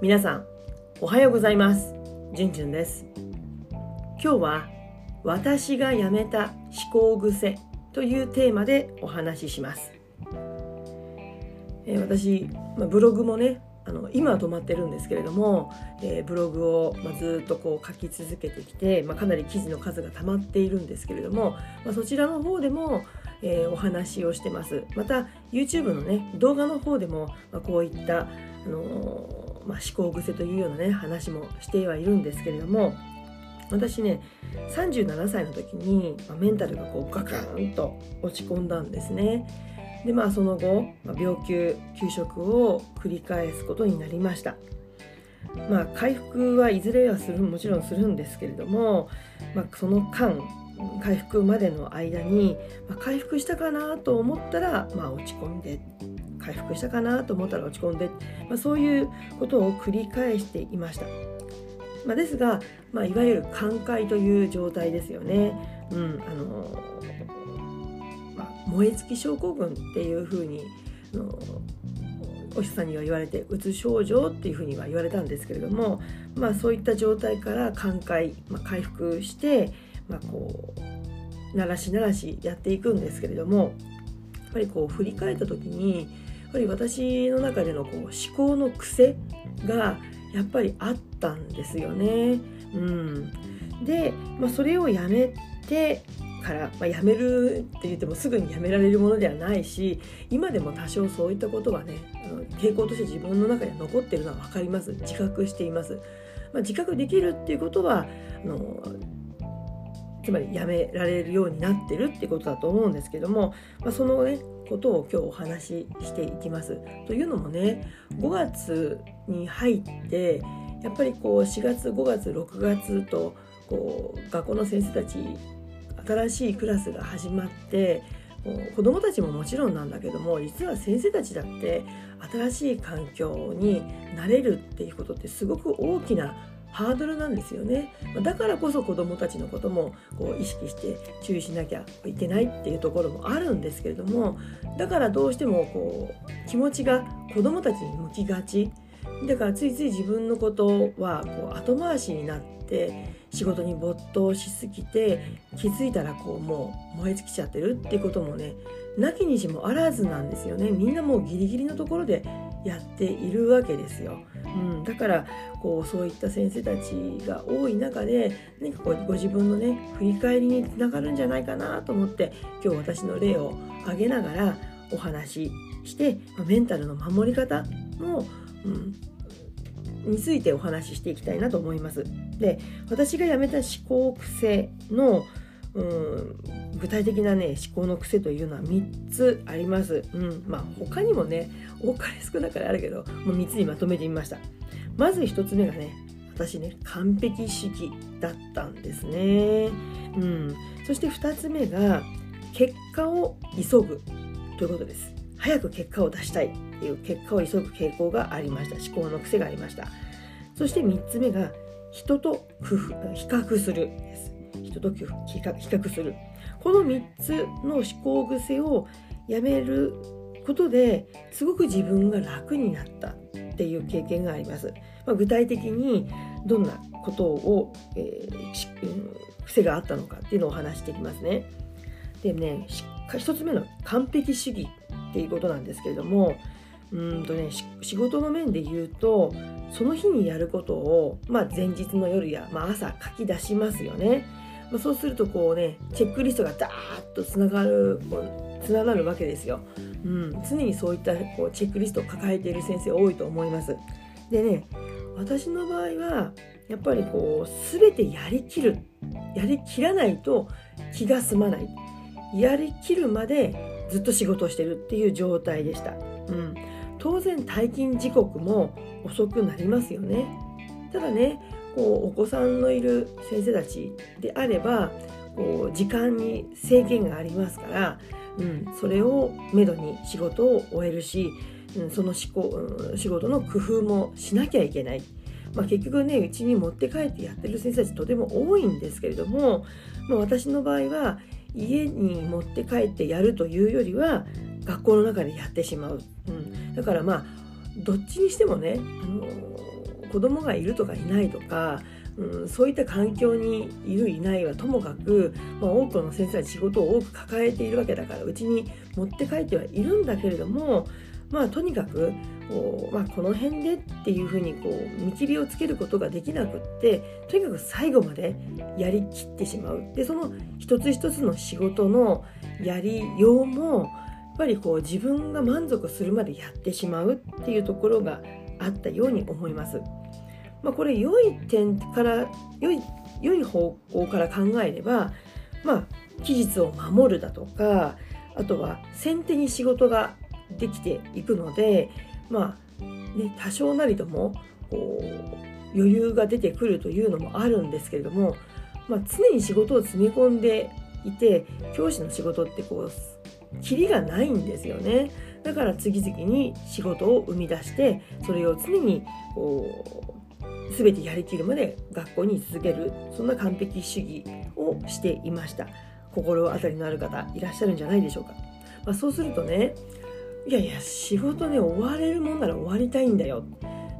皆さんおはようございます。じゅんじゅんです。今日は私がやめた思考癖というテーマでお話しします、えー、私、まあ、ブログもねあの今は止まってるんですけれども、えー、ブログを、まあ、ずっとこう書き続けてきて、まあ、かなり記事の数が溜まっているんですけれども、まあ、そちらの方でも、えー、お話をしてます。また YouTube のね動画の方でも、まあ、こういった、あのまあ、思考癖というようなね話もしてはいるんですけれども私ね37歳の時に、まあ、メンタルがこうガクンと落ち込んだんですね。でまあその後、まあ、病休休職を繰り返すことになりました。まあ回復はいずれはするもちろんするんですけれども、まあ、その間回復までの間に、まあ、回復したかなと思ったら、まあ、落ち込んで回復したかなと思ったら落ち込んで、まあ、そういうことを繰り返していました。まあ、ですが、まあ、いわゆる寛解という状態ですよね。うんあのまあ、燃え尽き症候群っていうふうにあのお医者さんには言われてうつ症状っていうふうには言われたんですけれども、まあ、そういった状態から寛解、まあ、回復して、まあ、こうならしならしやっていくんですけれどもやっぱりこう振り返った時にっぱり私の中でのこう思考の癖がやっぱりあったんですよね。うん、で、まあ、それをやめてから、まあ、やめるって言ってもすぐにやめられるものではないし今でも多少そういったことはね傾向として自分の中で残ってるのは分かります自覚しています。まあ、自覚できるっていうことはあのつまりやめられるようになってるってことだと思うんですけども、まあ、そのねことを今日お話ししていきます。というのもね5月に入ってやっぱりこう4月5月6月とこう学校の先生たち新しいクラスが始まって子どもたちももちろんなんだけども実は先生たちだって新しい環境に慣れるっていうことってすごく大きなハードルなんですよね。だからこそ子どもたちのこともこう意識して注意しなきゃいけないっていうところもあるんですけれどもだからどうしてもこう気持ちが子どもたちに向きがち。だからついつい自分のことはこう後回しになって仕事に没頭しすぎて気づいたらこうもう燃え尽きちゃってるってこともねなきにしもあらずなんですよね。みんなもうギリギリのところでやっているわけですよ。うん、だからこうそういった先生たちが多い中で何かこうご自分のね振り返りにつながるんじゃないかなと思って今日私の例を挙げながらお話ししてメンタルの守り方も、うん、についてお話ししていきたいなと思います。で私が辞めた思考癖のうん具体的なね思考の癖というのは3つあります。うん、まあ他にもね多かれ少なかれあるけどもう3つにまとめてみました。まず1つ目がね私ね完璧主義だったんですね。うん、そして2つ目が結果を急ぐということです。早く結果を出したいっていう結果を急ぐ傾向がありました思考の癖がありましたそして3つ目が人と比較するです人と比較する。この3つの思考癖をやめることですごく自分が楽になったっていう経験があります、まあ、具体的にどんなことを、えー、癖があったのかっていうのを話していきますね。でね1つ目の完璧主義っていうことなんですけれどもうんとね仕事の面で言うとその日にやることを、まあ、前日の夜や、まあ、朝書き出しますよね。まあ、そうするとこうねチェックリストがダーッとつながるつながるわけですよ。うん、常にそういったこうチェックリストを抱えている先生多いと思います。でね私の場合はやっぱりこう全てやりきるやりきらないと気が済まないやりきるまでずっと仕事をしてるっていう状態でした。うん、当然退勤時刻も遅くなりますよねただねこうお子さんのいる先生たちであればこう時間に制限がありますから、うん、それをめどに仕事を終えるし、うん、その仕仕事の工夫もしなきゃいけない。まあ、結局ねうちに持って帰ってやってる先生たちとても多いんですけれども、まあ、私の場合は家に持って帰ってやるというよりは学校の中でやってしまう、うん、だからまあどっちにしてもね、あの、子供がいるとかいないとか、うん、そういった環境にいるいないはともかく、まあ、多くの先生は仕事を多く抱えているわけだからうちに持って帰ってはいるんだけれどもまあとにかくこう、まあ、この辺でっていうふうにこう見切りをつけることができなくってとにかく最後までやりきってしまうでその一つ一つの仕事のやりようもやっぱりこう自分が満足するまでやってしまうっていうところがあったように思います。まあ、これ良い点から良い良い方向から考えれば、まあ、期日を守るだとかあとは先手に仕事ができていくのでまあね多少なりともこう余裕が出てくるというのもあるんですけれども、まあ、常に仕事を積み込んでいて教師の仕事ってこうキリがないんですよね。だから次々に仕事を生み出してそれを常にこう全てやりきるまで学校に居続ける。そんな完璧主義をしていました。心当たりのある方いらっしゃるんじゃないでしょうか、まあ、そうするとねいやいや仕事ね終われるもんなら終わりたいんだよ。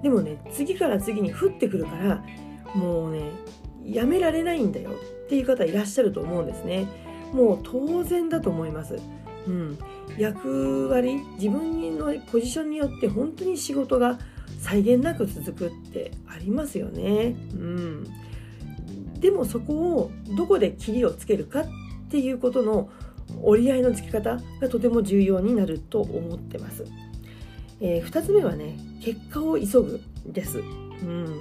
でもね次から次に降ってくるからもうねやめられないんだよ。っていう方いらっしゃると思うんですね。もう当然だと思います。うん、役割自分のポジションによって本当に仕事が際限なく続くってありますよね。うん、でもそこをどこで切りをつけるかっていうことの折り合いのつけ方がとても重要になると思ってます。えー、2つ目はね結果を急ぐです。うん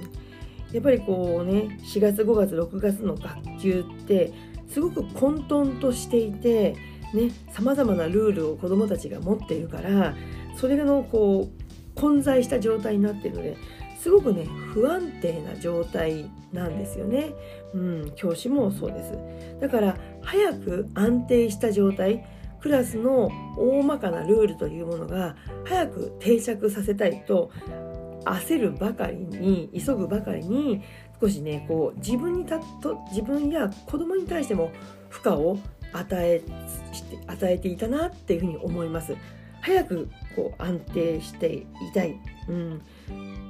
やっぱりこうね4月5月6月の学級ってすごく混沌としていてさまざまなルールを子どもたちが持っているからそれのこう混在した状態になっているのですごくね不安定な状態なんですよね、うん、教師もそうですだから早く安定した状態クラスの大まかなルールというものが早く定着させたいと焦るばかりに急ぐばかりに少しねこう自分にたと自分や子供に対しても負荷を与えして与えていたなっていうふうに思います。早くこう安定していたい、うん、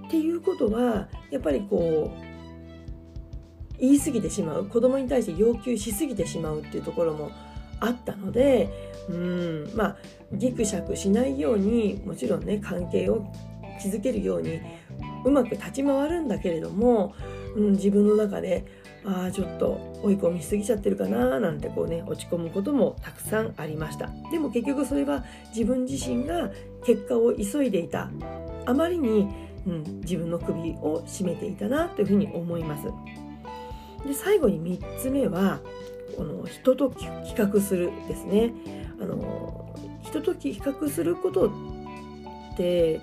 っていうことはやっぱりこう言い過ぎてしまう。子供に対して要求しすぎてしまうっていうところもあったので、うん、まあギクシャクしないようにもちろんね関係を築けるようにうまく立ち回るんだけれども、うん、自分の中でああちょっと追い込みしすぎちゃってるかななんてこうね落ち込むこともたくさんありました。でも結局それは自分自身が結果を急いでいた。あまりに、うん、自分の首を絞めていたなというふうに思います。で最後に3つ目はこの人と比較するですね。あの人と比較することって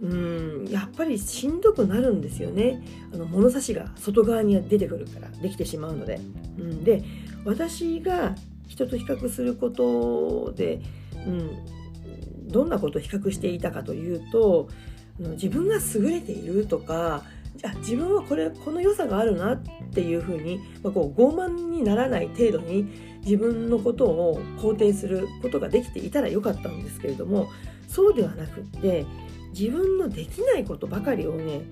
うんやっぱりしんどくなるんですよね。あの物差しが外側に出てくるからできてしまうので。うん、で私が人と比較することで、うん、どんなことを比較していたかというと自分が優れているとかあ自分はこれこの良さがあるなっていうふうに、まあ、こう傲慢にならない程度に自分のことを肯定することができていたらよかったんですけれどもそうではなくって自分のできないことばかりをね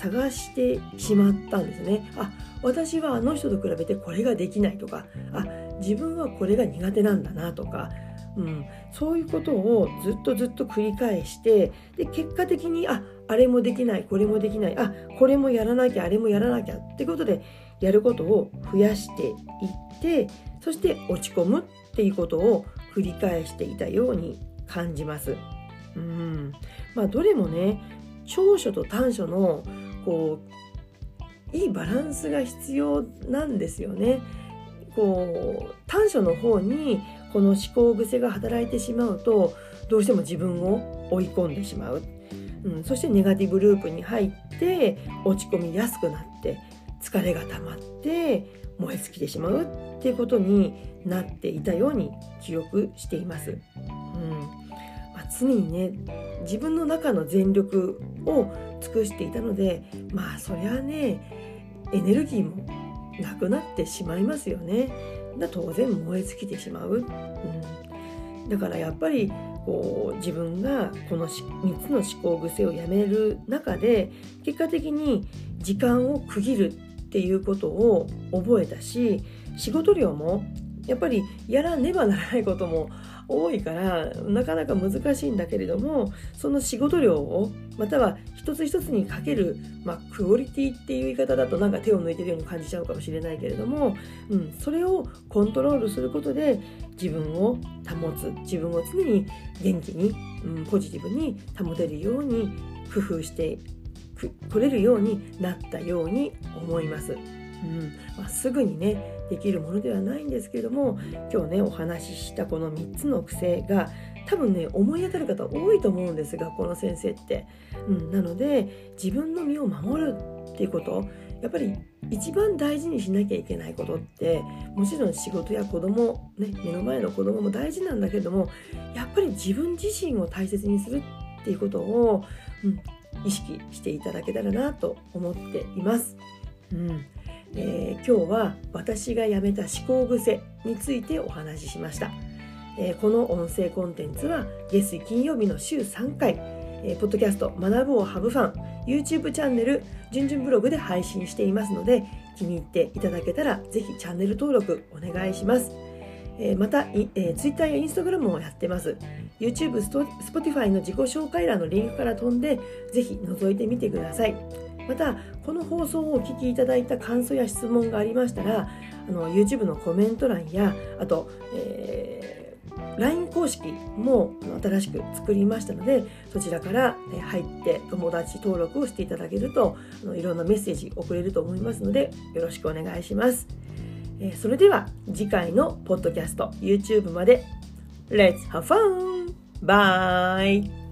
探してしまったんですね。あ私はあの人と比べてこれができないとかあ自分はこれが苦手なんだなとか、うん、そういうことをずっとずっと繰り返してで結果的にああれもできないこれもできないあこれもやらなきゃあれもやらなきゃってことでやることを増やしていってそして落ち込むっていうことを繰り返していたように感じます。うんまあ、どれもね長所と短所のこういいバランスが必要なんですよね。こう短所の方にこの思考癖が働いてしまうとどうしても自分を追い込んでしまう。うん、そしてネガティブループに入って落ち込みやすくなって疲れが溜まって燃え尽きてしまうっていうことになっていたように記憶しています。うんま、常にね自分の中の全力を尽くしていたのでまあそりゃねエネルギーもなくなってしまいますよね。だ当然燃え尽きてしまう。うん、だからやっぱりこう自分がこの3つの思考癖をやめる中で結果的に時間を区切るっていうことを覚えたし仕事量もやっぱりやらねばならないことも多いからなかなか難しいんだけれどもその仕事量をまたは一つ一つにかける、まあ、クオリティっていう言い方だとなんか手を抜いてるように感じちゃうかもしれないけれども、うん、それをコントロールすることで自分を保つ自分を常に元気に、うん、ポジティブに保てるように工夫して取れるようになったように思います。うんまあ、すぐにねできるものではないんですけれども今日ねお話ししたこの3つの癖が多分ね思い当たる方多いと思うんですがこの先生って。うん、なので自分の身を守るっていうことやっぱり一番大事にしなきゃいけないことってもちろん仕事や子供ね目の前の子供も大事なんだけどもやっぱり自分自身を大切にするっていうことを、うん、意識していただけたらなと思っています。うんえー、今日は私がやめた思考癖についてお話ししました、えー、この音声コンテンツは月水金曜日の週3回、えー、ポッドキャスト学ぶをハブファン YouTube チャンネルじゅんじゅんブログで配信していますので気に入っていただけたらぜひチャンネル登録お願いしますえまた、えー、Twitter や Instagram もやってます。YouTube、Spotify の自己紹介欄のリンクから飛んで、ぜひ覗いてみてください。またこの放送をお聞きいただいた感想や質問がありましたらあの YouTube のコメント欄やあと、えー、LINE 公式も新しく作りましたのでそちらから入って友達登録をしていただけるとあのいろんなメッセージ送れると思いますのでよろしくお願いします。えー、それでは次回のポッドキャスト YouTube まで Let's have fun! Bye!